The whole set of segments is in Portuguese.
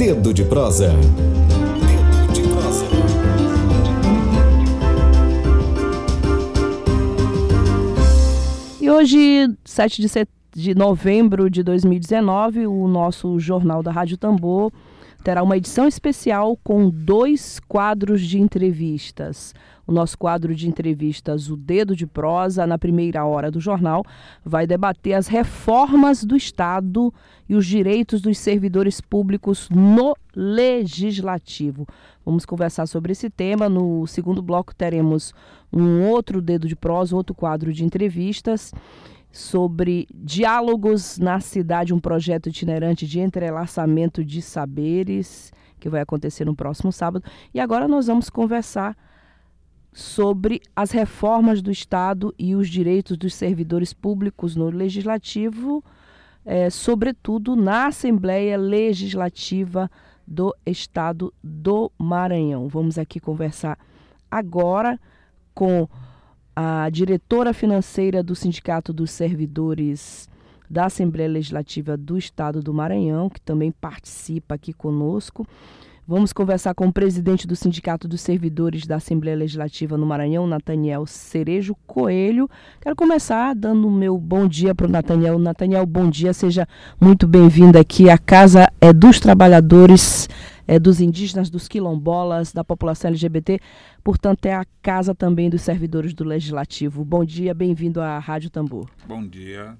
Dedo de prosa. E hoje, 7 de, set... de novembro de 2019, o nosso Jornal da Rádio Tambor terá uma edição especial com dois quadros de entrevistas. O nosso quadro de entrevistas, O Dedo de Prosa, na primeira hora do jornal, vai debater as reformas do Estado e os direitos dos servidores públicos no Legislativo. Vamos conversar sobre esse tema. No segundo bloco, teremos um outro Dedo de Prosa, outro quadro de entrevistas sobre diálogos na cidade, um projeto itinerante de entrelaçamento de saberes que vai acontecer no próximo sábado. E agora nós vamos conversar sobre as reformas do Estado e os direitos dos servidores públicos no Legislativo, é, sobretudo na Assembleia Legislativa do Estado do Maranhão. Vamos aqui conversar agora com a diretora financeira do Sindicato dos Servidores da Assembleia Legislativa do Estado do Maranhão, que também participa aqui conosco. Vamos conversar com o presidente do Sindicato dos Servidores da Assembleia Legislativa no Maranhão, Nathaniel Cerejo Coelho. Quero começar dando o meu bom dia para o Nathaniel. Nathaniel, bom dia, seja muito bem-vindo aqui. A Casa é dos Trabalhadores, é dos indígenas, dos quilombolas, da população LGBT, portanto, é a casa também dos servidores do Legislativo. Bom dia, bem-vindo à Rádio Tambor. Bom dia.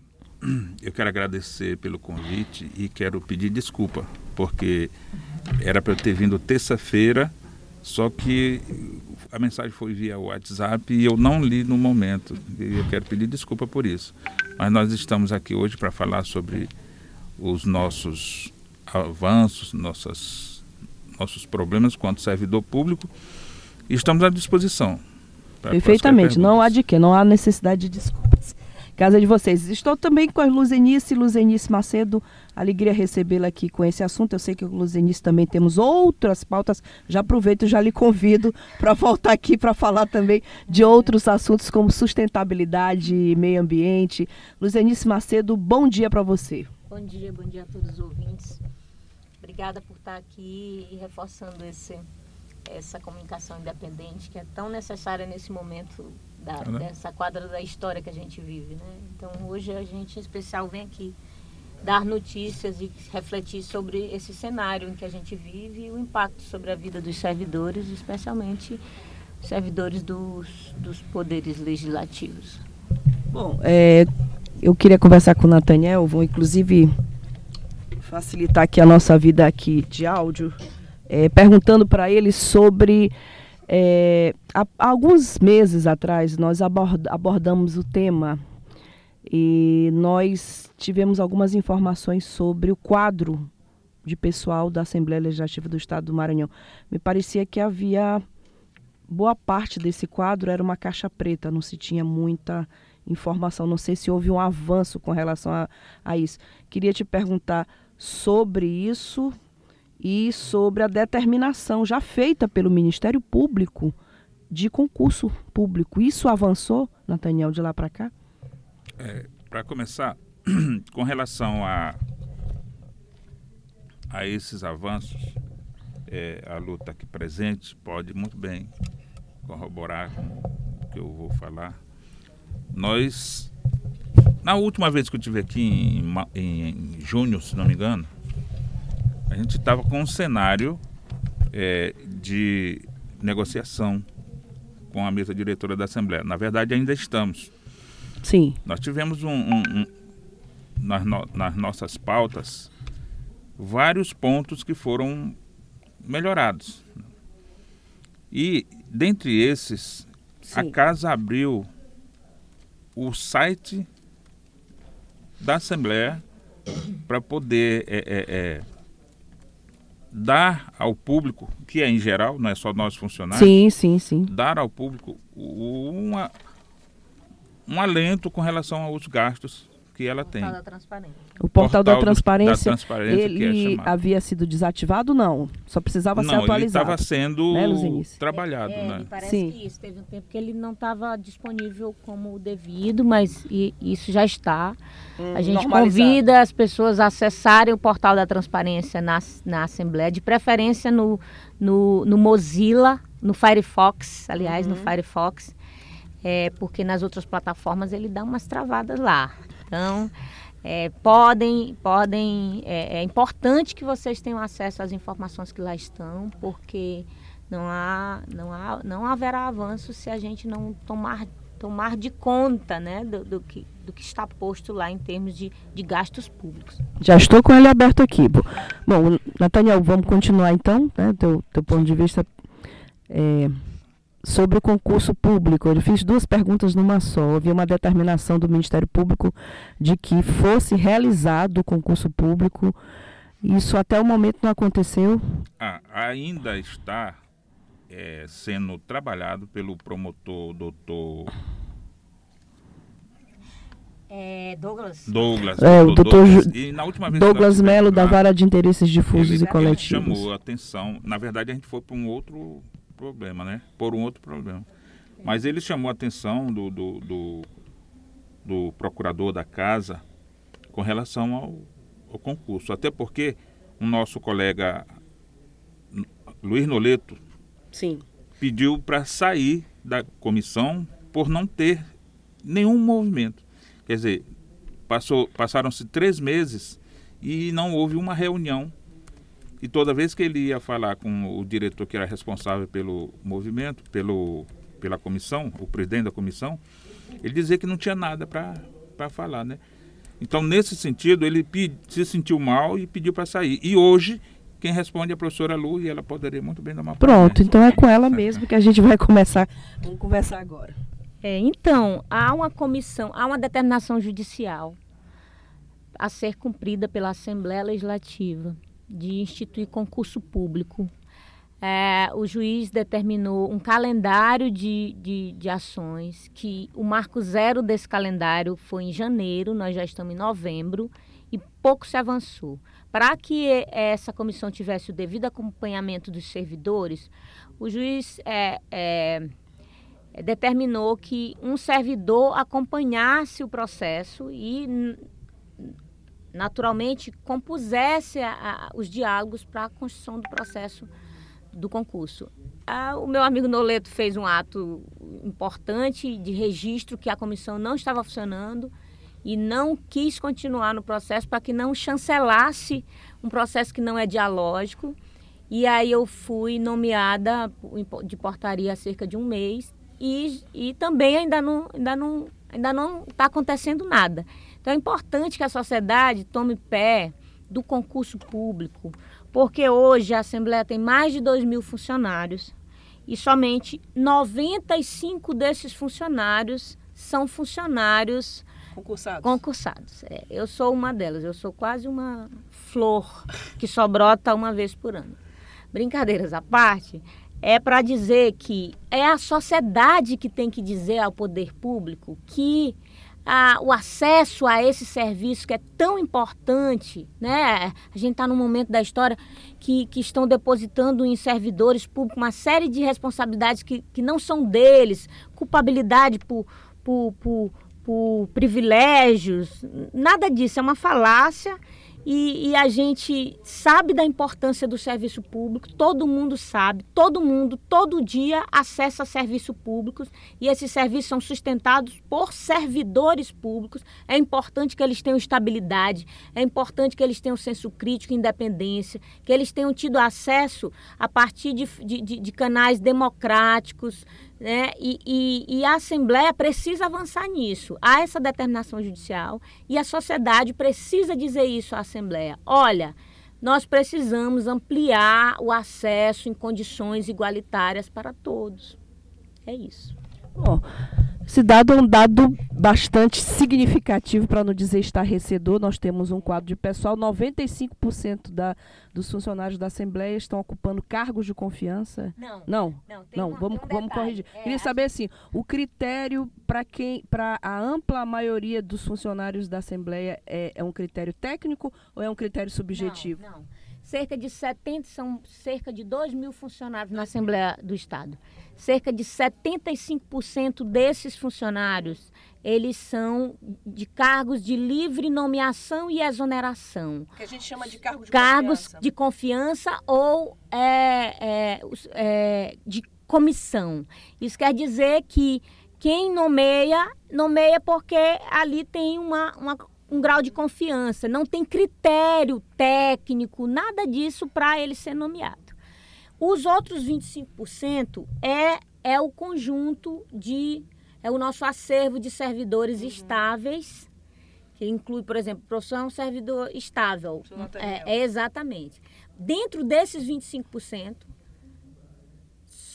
Eu quero agradecer pelo convite e quero pedir desculpa, porque era para eu ter vindo terça-feira, só que a mensagem foi via WhatsApp e eu não li no momento. E eu quero pedir desculpa por isso. Mas nós estamos aqui hoje para falar sobre os nossos avanços, nossas, nossos problemas quanto servidor público e estamos à disposição. Perfeitamente, não há de quê, não há necessidade de desculpas casa de vocês. Estou também com a Luzenice, Luzenice Macedo. Alegria recebê-la aqui com esse assunto. Eu sei que Luzenice também temos outras pautas. Já aproveito já lhe convido para voltar aqui para falar também de outros assuntos como sustentabilidade meio ambiente. Luzenice Macedo, bom dia para você. Bom dia, bom dia a todos os ouvintes. Obrigada por estar aqui e reforçando esse, essa comunicação independente que é tão necessária nesse momento da, né? dessa quadra da história que a gente vive. Né? Então hoje a gente em especial vem aqui dar notícias e refletir sobre esse cenário em que a gente vive e o impacto sobre a vida dos servidores, especialmente servidores dos, dos poderes legislativos. Bom, é, eu queria conversar com o Nathaniel, vou inclusive facilitar aqui a nossa vida aqui de áudio, é, perguntando para ele sobre é, há, alguns meses atrás nós abord, abordamos o tema e nós tivemos algumas informações sobre o quadro de pessoal da Assembleia Legislativa do Estado do Maranhão. Me parecia que havia boa parte desse quadro era uma caixa preta, não se tinha muita informação. Não sei se houve um avanço com relação a, a isso. Queria te perguntar sobre isso, e sobre a determinação já feita pelo Ministério Público de concurso público. Isso avançou, Nathaniel, de lá para cá? É, para começar, com relação a, a esses avanços, é, a luta aqui presente pode muito bem corroborar com o que eu vou falar. Nós, na última vez que eu estive aqui em, em, em junho, se não me engano, a gente estava com um cenário é, de negociação com a mesa diretora da Assembleia. Na verdade, ainda estamos. Sim. Nós tivemos um, um, um nas, no, nas nossas pautas vários pontos que foram melhorados. E dentre esses, Sim. a casa abriu o site da Assembleia para poder é, é, é, dar ao público, que é em geral, não é só nós funcionários, sim, sim, sim. dar ao público uma, um alento com relação aos gastos que ela tem. Da transparência. O portal, portal da, transparência, da transparência ele é havia sido desativado? Não, só precisava não, ser atualizado. Não, ele estava sendo né, trabalhado, é, né? Parece Sim. que isso teve um tempo que ele não estava disponível como devido, mas isso já está. Hum, a gente convida as pessoas a acessarem o portal da transparência na, na Assembleia, de preferência no, no, no Mozilla, no Firefox, aliás, uhum. no Firefox é, porque nas outras plataformas ele dá umas travadas lá. Então, é, podem, podem, é, é, importante que vocês tenham acesso às informações que lá estão, porque não há, não há, não haverá avanço se a gente não tomar, tomar de conta, né, do, do que, do que está posto lá em termos de, de gastos públicos. Já estou com ele aberto aqui. Bom, Nathaniel, vamos continuar então, né, teu, ponto de vista. É, sobre o concurso público. Eu fiz duas perguntas numa só. Havia uma determinação do Ministério Público de que fosse realizado o concurso público. Isso até o momento não aconteceu? Ah, ainda está é, sendo trabalhado pelo promotor doutor é, Douglas. Douglas. É, o doutor Douglas, Douglas Melo, da Vara de Interesses Difusos ele, e Coletivos. Ele chamou a atenção. Na verdade, a gente foi para um outro problema, né? Por um outro problema. Mas ele chamou a atenção do, do, do, do procurador da casa com relação ao, ao, concurso. Até porque o nosso colega Luiz Noleto Sim. pediu para sair da comissão por não ter nenhum movimento. Quer dizer, passaram-se três meses e não houve uma reunião e toda vez que ele ia falar com o diretor que era responsável pelo movimento, pelo, pela comissão, o presidente da comissão, ele dizia que não tinha nada para falar, né? Então, nesse sentido, ele se sentiu mal e pediu para sair. E hoje, quem responde é a professora Lu e ela poderia muito bem dar uma Pronto, então é com ela mesmo que a gente vai começar. Vamos conversar agora. É, então, há uma comissão, há uma determinação judicial a ser cumprida pela Assembleia Legislativa de instituir concurso público. É, o juiz determinou um calendário de, de, de, ações, que o marco zero desse calendário foi em janeiro, nós já estamos em novembro, e pouco se avançou. Para que essa comissão tivesse o devido acompanhamento dos servidores, o juiz é, é, determinou que um servidor acompanhasse o processo e naturalmente compusesse a, a, os diálogos para a construção do processo do concurso. O meu amigo Noleto fez um ato importante de registro que a comissão não estava funcionando e não quis continuar no processo para que não chancelasse um processo que não é dialógico. E aí eu fui nomeada de portaria há cerca de um mês e, e também ainda não ainda não ainda não está acontecendo nada. Então é importante que a sociedade tome pé do concurso público, porque hoje a Assembleia tem mais de 2 mil funcionários e somente 95 desses funcionários são funcionários concursados. concursados. É, eu sou uma delas, eu sou quase uma flor que só brota uma vez por ano. Brincadeiras à parte, é para dizer que é a sociedade que tem que dizer ao poder público que a, o acesso a esse serviço que é tão importante, né? A gente está num momento da história que, que estão depositando em servidores públicos uma série de responsabilidades que, que não são deles, culpabilidade por, por, por, por privilégios, nada disso, é uma falácia e, e, a gente sabe da importância do serviço público, todo mundo sabe, todo mundo, todo dia acessa serviços públicos e esses serviços são sustentados por servidores públicos. É importante que eles tenham estabilidade, é importante que eles tenham senso crítico independência, que eles tenham tido acesso a partir de, de, de canais democráticos, né? E, e, e, a Assembleia precisa avançar nisso. Há essa determinação judicial e a sociedade precisa dizer isso à Assembleia. Olha, nós precisamos ampliar o acesso em condições igualitárias para todos. É isso. Bom, Esse dado é um dado bastante significativo, para não dizer estarrecedor. Nós temos um quadro de pessoal, 95% da, dos funcionários da Assembleia estão ocupando cargos de confiança. Não. Não, Não, não uma- vamos, um vamos corrigir. É, Queria saber assim, o critério para quem, para a ampla maioria dos funcionários da Assembleia é, é um critério técnico ou é um critério subjetivo? Não, não. Cerca de 70, são cerca de 2 mil funcionários na Assembleia do Estado. Cerca de 75% desses funcionários, eles são de cargos de livre nomeação e exoneração. Que a gente chama de cargo de cargos de confiança ou é, é, é, de comissão. Isso quer dizer que quem nomeia, nomeia porque ali tem uma, uma- um grau de confiança. Não tem critério técnico, nada disso para ele ser nomeado. Os outros 25% é, é o conjunto de. É o nosso acervo de servidores estáveis, que inclui, por exemplo, profissão servidor estável. É, é exatamente. Dentro desses 25%,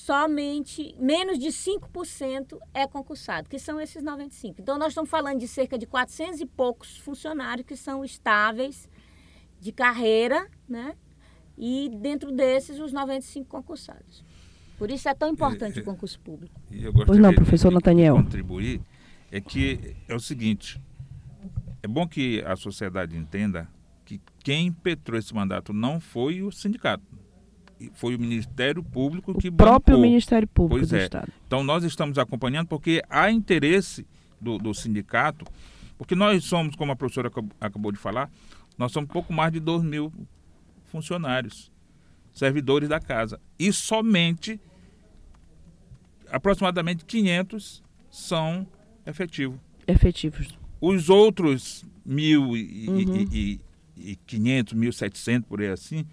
somente menos de 5% é concursado, que são esses 95. Então nós estamos falando de cerca de 400 e poucos funcionários que são estáveis de carreira, né? E dentro desses os 95 concursados. Por isso é tão importante o concurso público. E eu Pois não, de- professor de Nathaniel. contribuir é que é o seguinte, é bom que a sociedade entenda que quem impetrou esse mandato não foi o sindicato, foi o Ministério Público que O próprio bancou. Ministério Público Pois do é. Estado. Então nós estamos acompanhando porque há interesse do, do sindicato, porque nós somos, como a professora acab- acabou de falar, nós somos pouco mais de 2 mil funcionários, servidores da casa. E somente aproximadamente 500 são efetivos. Efetivos. Os outros mil e, Uhum. e, e, e 500, 1.700, por aí assim,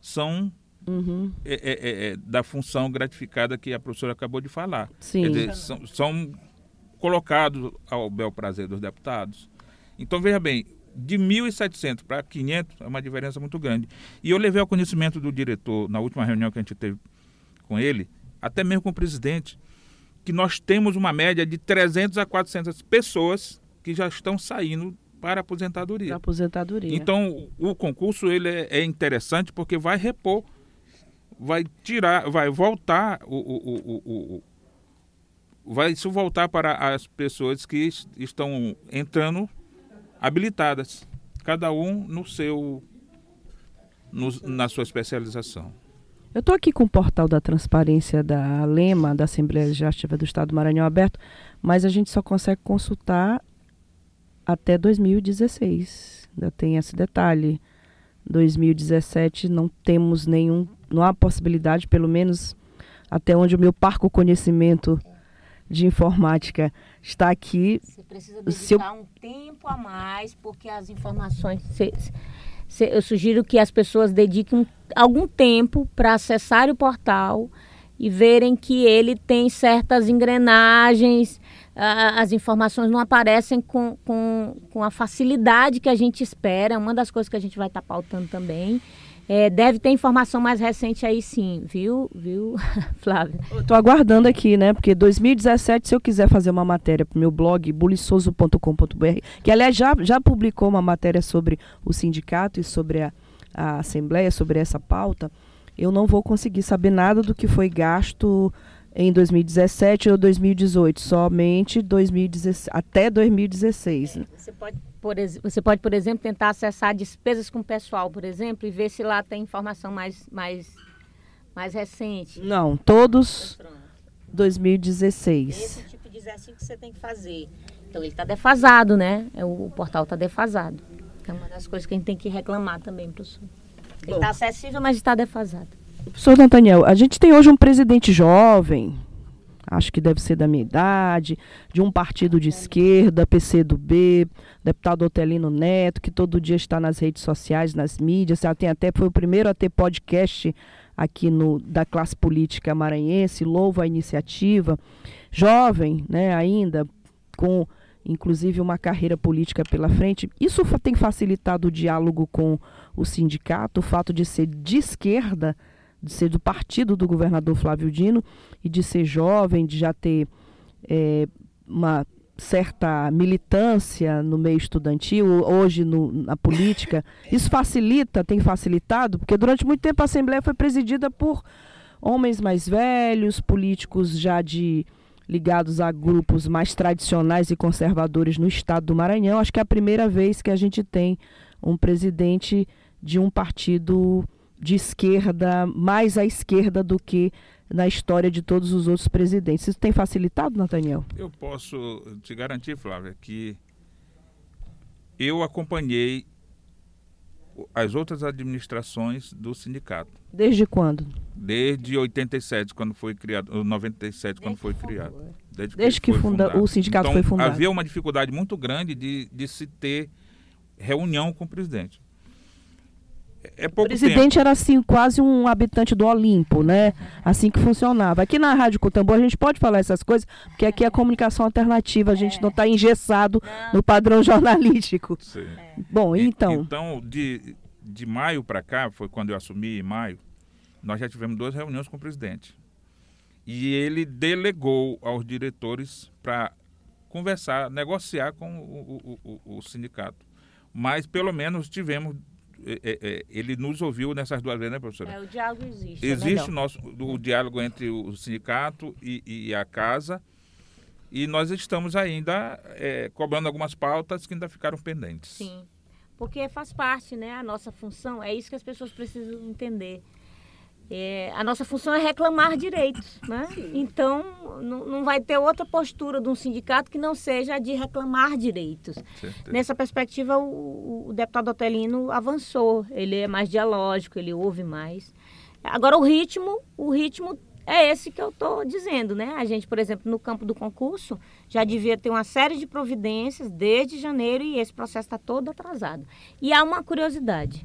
são Uhum. é, é, é, é, da função gratificada que a professora acabou de falar. Sim. Quer dizer, são, são colocados ao bel prazer dos deputados. Então, veja bem, de 1.700 para 500 é uma diferença muito grande. E eu levei ao conhecimento do diretor, na última reunião que a gente teve com ele, até mesmo com o presidente, que nós temos uma média de 300 a 400 pessoas que já estão saindo para a aposentadoria. aposentadoria. Então, o concurso ele é, é interessante porque vai repor, vai tirar, vai voltar o, o, o, o- vai isso voltar para as pessoas que es- estão entrando habilitadas, cada um no seu no- na sua especialização. Eu estou aqui com o portal da transparência da Lema, da Assembleia Legislativa do Estado do Maranhão aberto, mas a gente só consegue consultar até 2016. Ainda tem esse detalhe. 2017 não temos nenhum, não há possibilidade, pelo menos até onde o meu parco conhecimento de informática está aqui. Você precisa dedicar um tempo a mais, porque as informações. eu sugiro que as pessoas dediquem um- algum tempo para acessar o portal e verem que ele tem certas engrenagens, ah, as informações não aparecem com, com, com a facilidade que a gente espera, uma das coisas que a gente vai estar pautando também. É, deve ter informação mais recente aí sim, viu, viu, Flávia? Estou aguardando aqui, né? Porque 2017, se eu quiser fazer uma matéria para o meu blog, buliçoso.com.br, que aliás já, já publicou uma matéria sobre o sindicato e sobre a, a Assembleia, sobre essa pauta, eu não vou conseguir saber nada do que foi gasto em 2017 ou 2018, somente 2016, até 2016. né? Você pode, ex- você pode, por exemplo, tentar acessar despesas com pessoal, por exemplo, e ver se lá tem informação mais, mais, mais recente. Não, todos Pronto. 2016. Esse tipo de exercício que você tem que fazer. Então ele está defasado, né? É, O, o portal está defasado. É uma das coisas que a gente tem que reclamar também, professor. Ele está acessível, mas está defasado. Professor Nathaniel, a gente tem hoje um presidente jovem, acho que deve ser da minha idade, de um partido de esquerda, PCdoB, deputado Otelino Neto, que todo dia está nas redes sociais, nas mídias, ela tem até, foi o primeiro a ter podcast aqui no da classe política maranhense, louvo a iniciativa. Jovem, né, ainda, com inclusive uma carreira política pela frente. Isso tem facilitado o diálogo com o sindicato, o fato de ser de esquerda, de ser do partido do governador Flávio Dino e de ser jovem, de já ter eh, uma certa militância no meio estudantil, hoje no, na política, isso facilita, tem facilitado, porque durante muito tempo a Assembleia foi presidida por homens mais velhos, políticos já de ligados a grupos mais tradicionais e conservadores no estado do Maranhão. Acho que é a primeira vez que a gente tem um presidente de um partido de esquerda, mais à esquerda do que na história de todos os outros presidentes. Isso tem facilitado, Nathaniel? Eu posso te garantir, Flávia, que eu acompanhei as outras administrações do sindicato. Desde quando? Desde 87, quando foi criado, 97, quando foi criado. Desde, Desde que, que funda, o sindicato então, foi fundado. Havia uma dificuldade muito grande de, de se ter reunião com o presidente. É pouco o presidente tempo. era assim quase um habitante do Olimpo, né? Assim que funcionava. Aqui na Rádio Cutambor a gente pode falar essas coisas, porque aqui é comunicação alternativa, a gente é. não está engessado não. no padrão jornalístico. Sim. Bom, então. Então, de, de maio para cá, foi quando eu assumi em maio, nós já tivemos duas reuniões com o presidente. E ele delegou aos diretores para conversar, negociar com o, o, o, o sindicato. Mas pelo menos tivemos ele nos ouviu nessas duas vezes, né, professora? É, o diálogo existe. É existe é o, nosso, o diálogo entre o sindicato e, e, a casa. E nós estamos ainda é, cobrando algumas pautas que ainda ficaram pendentes. Sim, porque faz parte, né? A nossa função, é isso que as pessoas precisam entender. É, a nossa função é reclamar direitos, né? Então, não, vai ter outra postura de um sindicato que não seja a de reclamar direitos. Nessa perspectiva, o, o, deputado Otelino avançou. Ele é mais dialógico, ele ouve mais. Agora, o ritmo, o ritmo é esse que eu estou dizendo, né? A gente, por exemplo, no campo do concurso, já devia ter uma série de providências desde janeiro e esse processo está todo atrasado. E há uma curiosidade.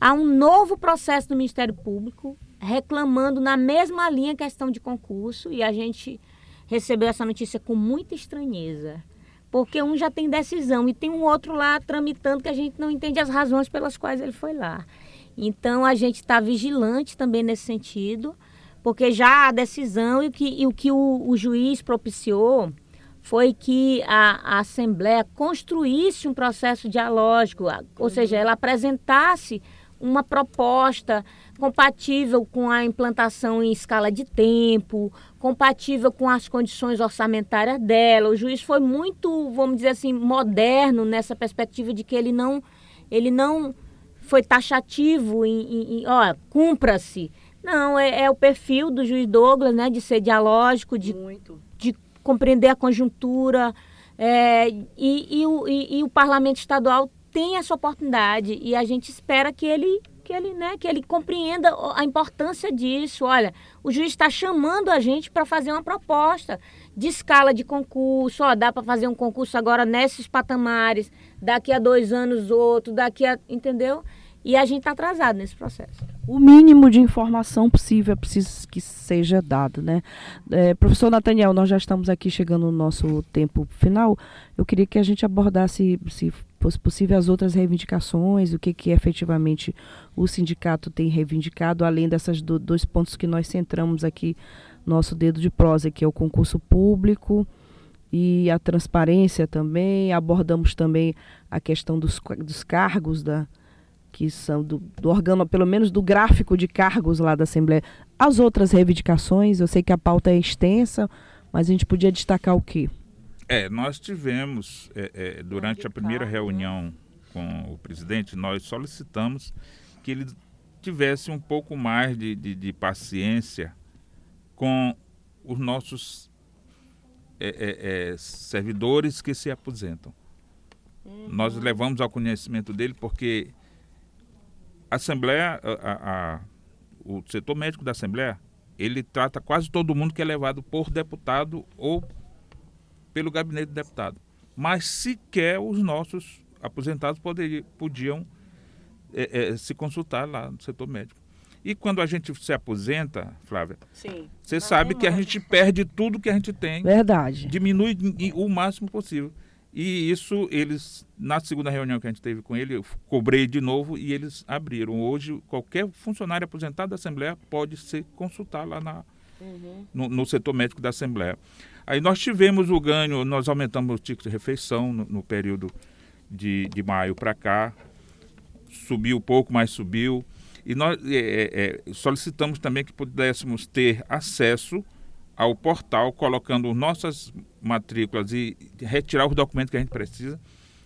Há um novo processo do Ministério Público reclamando na mesma linha questão de concurso e a gente recebeu essa notícia com muita estranheza. Porque um já tem decisão e tem um outro lá tramitando que a gente não entende as razões pelas quais ele foi lá. Então a gente está vigilante também nesse sentido, porque já a decisão e, que, e o que o, o, juiz propiciou foi que a, a, Assembleia construísse um processo dialógico, ou seja, ela apresentasse uma proposta compatível com a implantação em escala de tempo, compatível com as condições orçamentárias dela. O juiz foi muito, vamos dizer assim, moderno nessa perspectiva de que ele não, ele não foi taxativo em, em, em ó, cumpra-se. Não, é, é, o perfil do juiz Douglas, né, de ser dialógico, de, de compreender a conjuntura. É, e, e, o, e, e o parlamento estadual tem essa oportunidade e a gente espera que ele que ele, né, que ele compreenda a importância disso. Olha, o juiz está chamando a gente para fazer uma proposta de escala de concurso. Ó, dá para fazer um concurso agora nesses patamares, daqui a dois anos outro, daqui a. Entendeu? E a gente está atrasado nesse processo. O mínimo de informação possível é preciso que seja dado, né? É, professor Nathaniel, nós já estamos aqui chegando no nosso tempo final. Eu queria que a gente abordasse, se possível, as outras reivindicações, o que, que efetivamente o sindicato tem reivindicado, além dessas do, dois pontos que nós centramos aqui, nosso dedo de prosa, que é o concurso público e a transparência também. Abordamos também a questão dos, dos cargos da que são do, do pelo menos do gráfico de cargos lá da Assembleia. As outras reivindicações, eu sei que a pauta é extensa, mas a gente podia destacar o quê? É, nós tivemos, é, é, durante a primeira reunião com o presidente, nós solicitamos que ele tivesse um pouco mais de, de, de paciência com os nossos é, é, é servidores que se aposentam. Uhum. Nós levamos ao conhecimento dele porque a Assembleia, a, a, o setor médico da Assembleia, ele trata quase todo mundo que é levado por deputado ou pelo gabinete de deputado. Mas sequer os nossos aposentados poder, podiam é, é, se consultar lá no setor médico. E quando a gente se aposenta, Flávia, Sim. você sabe que a gente perde tudo que a gente tem. Verdade. Diminui o máximo possível. E isso, eles, na segunda reunião que a gente teve com ele, eu cobrei de novo e eles abriram. Hoje, qualquer funcionário aposentado da Assembleia pode se consultar lá na, uhum. no, no, setor médico da Assembleia. Aí nós tivemos o ganho, nós aumentamos o ticket de refeição no, no período de, de maio para cá, subiu pouco, mas subiu. E nós é, é, é, solicitamos também que pudéssemos ter acesso ao portal, colocando nossas matrículas e retirar os documentos que a gente precisa.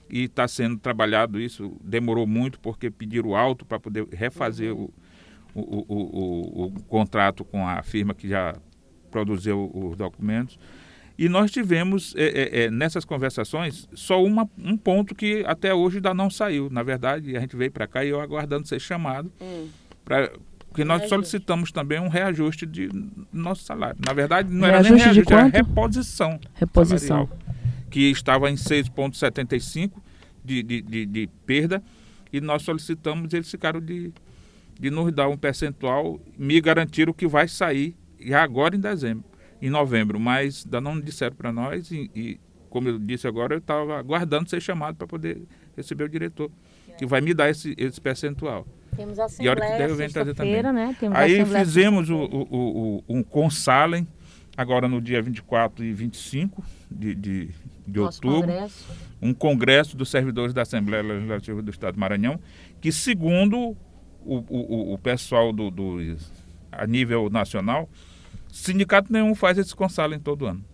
E está sendo trabalhado isso, demorou muito porque pediram alto para poder refazer uhum. o, o, o, o, o contrato com a firma que já produziu os documentos. E nós tivemos, é, é, é, nessas conversações, só uma, um ponto que até hoje ainda não saiu. Na verdade, a gente veio para cá e eu aguardando ser chamado, hum. pra, porque nós reajuste. solicitamos também um reajuste de nosso salário. Na verdade, não reajuste era nem reajuste, era reposição. Reposição. Que estava em 6,75 de, de, de, de perda, e nós solicitamos, eles ficaram de, de nos dar um percentual, me garantiram que vai sair e agora em dezembro em novembro, mas ainda não disseram para nós e, e, como eu disse agora, eu estava aguardando ser chamado para poder receber o diretor, que vai me dar esse, esse percentual. Temos a Assembleia sexta-feira, né? Temos Aí fizemos o, o, o, um consalem, agora no dia 24 e 25 de, de, de outubro, congresso. um congresso dos servidores da Assembleia Legislativa do Estado do Maranhão, que segundo o, o, o pessoal do, do, a nível nacional, Sindicato nenhum faz esse consalem todo ano.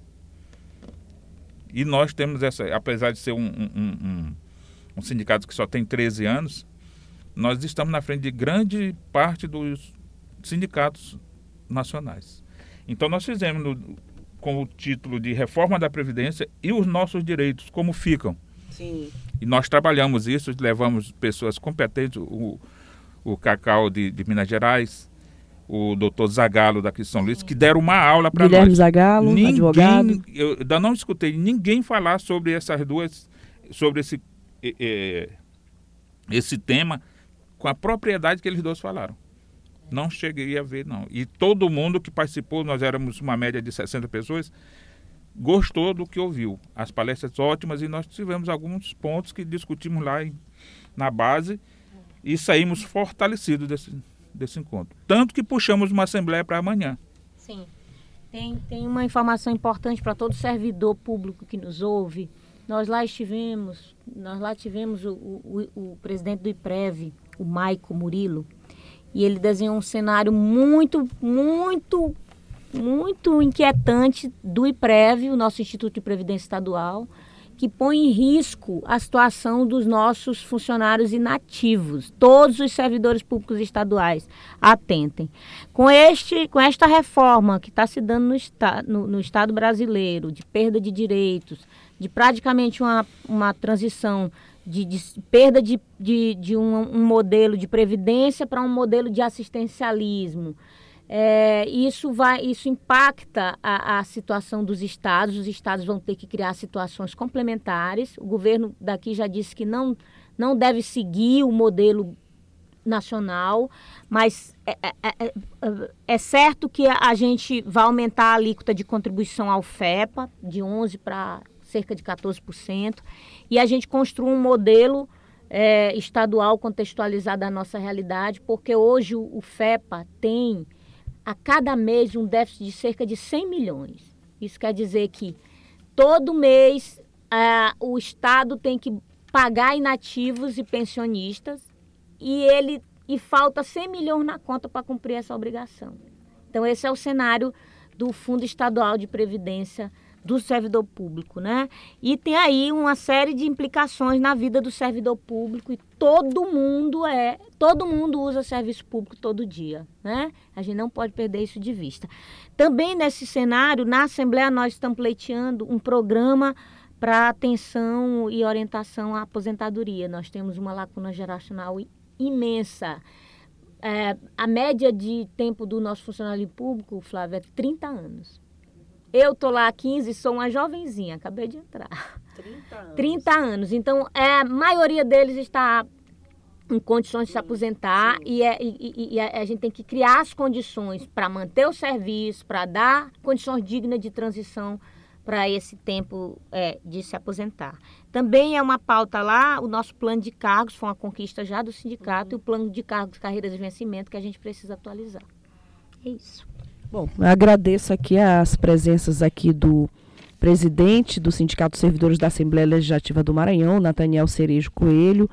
E nós temos essa, apesar de ser um, um, um, um, sindicato que só tem 13 anos, nós estamos na frente de grande parte dos sindicatos nacionais. Então nós fizemos no, com o título de Reforma da Previdência e os nossos direitos, como ficam. Sim. E nós trabalhamos isso, levamos pessoas competentes, o, o Cacau de, de Minas Gerais, o doutor Zagalo daqui de São Luís, que deram uma aula para nós. Guilherme Zagalo, ninguém, advogado. Eu ainda não escutei ninguém falar sobre essas duas, sobre esse, é, esse tema com a propriedade que eles dois falaram. Não cheguei a ver, não. E todo mundo que participou, nós éramos uma média de 60 pessoas, gostou do que ouviu. As palestras ótimas e nós tivemos alguns pontos que discutimos lá em, na base e saímos fortalecidos desse, desse encontro. Tanto que puxamos uma assembleia para amanhã. Sim. Tem, tem uma informação importante para todo servidor público que nos ouve. Nós lá estivemos, nós lá tivemos o, o, o presidente do IPREV, o Maico Murilo, e ele desenhou um cenário muito, muito, muito inquietante do IPREV, o nosso Instituto de Previdência Estadual, que põe em risco a situação dos nossos funcionários inativos. Todos os servidores públicos estaduais atentem. Com, este, com esta reforma que está se dando no, esta, no, no, Estado brasileiro, de perda de direitos, de praticamente uma, uma transição de, de perda de, de, de um, um modelo de previdência para um modelo de assistencialismo é, isso vai, isso impacta a, a, situação dos estados. Os estados vão ter que criar situações complementares. O governo daqui já disse que não, não deve seguir o modelo nacional, mas é, é, é, é, é certo que a gente vai aumentar a alíquota de contribuição ao FEPA de 11 para cerca de 14%, e a gente construa um modelo é, estadual contextualizado à nossa realidade, porque hoje o, o FEPA tem a cada mês um déficit de cerca de 100 milhões. Isso quer dizer que todo mês o Estado tem que pagar inativos e pensionistas e ele e falta 100 milhões na conta para cumprir essa obrigação. Então esse é o cenário do Fundo Estadual de Previdência do servidor público, né? E tem aí uma série de implicações na vida do servidor público e todo mundo é, todo mundo usa serviço público todo dia, né? A gente não pode perder isso de vista. Também nesse cenário, na Assembleia nós estamos pleiteando um programa para atenção e orientação à aposentadoria. Nós temos uma lacuna geracional imensa. É, a média de tempo do nosso funcionário público, Flávio, é 30 anos. Eu tô lá há 15, sou uma jovenzinha, acabei de entrar. 30 anos. 30 anos. Então, é, a maioria deles está em condições de se aposentar e, é, e, e, a gente tem que criar as condições para manter o serviço, para dar condições dignas de transição para esse tempo é, de se aposentar. Também é uma pauta lá, o nosso plano de cargos, foi uma conquista já do sindicato, uhum. e o plano de cargos, carreiras de vencimento que a gente precisa atualizar. É isso. Bom, agradeço aqui as presenças aqui do presidente do Sindicato dos Servidores da Assembleia Legislativa do Maranhão, Nathaniel Cerejo Coelho,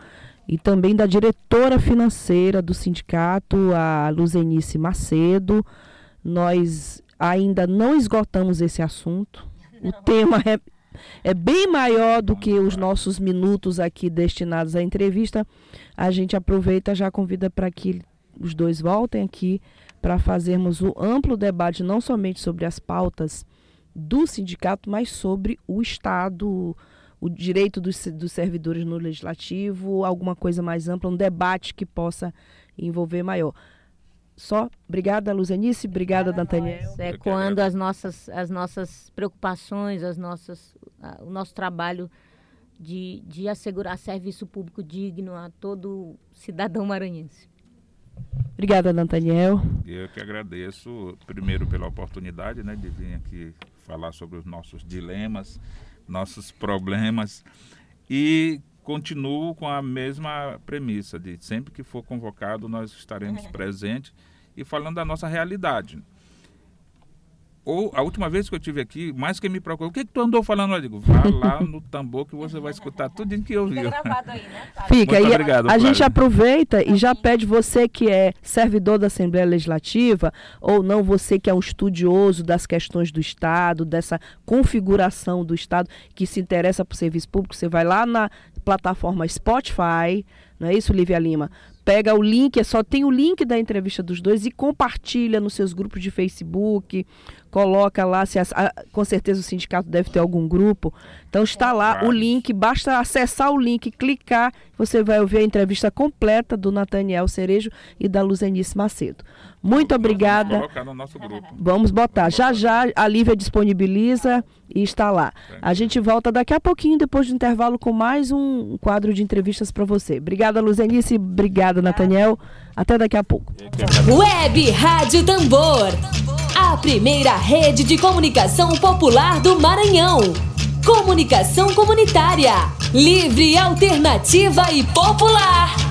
e também da diretora financeira do sindicato, a Luzenice Macedo. Nós ainda não esgotamos esse assunto. O tema é, é bem maior do que os nossos minutos aqui destinados à entrevista. A gente aproveita já convida para que os dois voltem aqui para fazermos o amplo debate não somente sobre as pautas do sindicato, mas sobre o Estado, o direito dos, dos servidores no legislativo, alguma coisa mais ampla, um debate que possa envolver maior. Só, obrigada, Luzenice, obrigada, Nathaniel. É, quando as nossas, as nossas preocupações, as nossas, o nosso trabalho de, de assegurar serviço público digno a todo cidadão maranhense. Obrigada, Nathaniel. Eu que agradeço, primeiro, pela oportunidade né, de vir aqui falar sobre os nossos dilemas, nossos problemas e continuo com a mesma premissa de sempre que for convocado nós estaremos presentes e falando da nossa realidade ou a última vez que eu tive aqui, mais que me procurou, o que, que tu andou falando? Eu digo, vá lá no tambor que você vai escutar tudo que ouviu. Fica gravado aí, né? Fica, Muito e obrigado, a, a gente aproveita e já pede você que é servidor da Assembleia Legislativa, ou não você que é um estudioso das questões do Estado, dessa configuração do Estado, que se interessa por serviço público, você vai lá na plataforma Spotify, não é isso, Lívia Lima? pega o link, é só tem o link da entrevista dos dois e compartilha nos seus grupos de Facebook, coloca lá, se a, com certeza o sindicato deve ter algum grupo. Então está lá o link, basta acessar o link, clicar, você vai ouvir a entrevista completa do Nathaniel Cerejo e da Luzenice Macedo. Muito obrigada. Vamos colocar no nosso grupo. Vamos botar. Já já a Lívia disponibiliza e está lá. A gente volta daqui a pouquinho, depois do intervalo, com mais um quadro de entrevistas para você. Obrigada, Luzenice. Obrigada, Nathaniel. Até daqui a pouco. Web Rádio Tambor. A primeira rede de comunicação popular do Maranhão. Comunicação comunitária. Livre, alternativa e popular.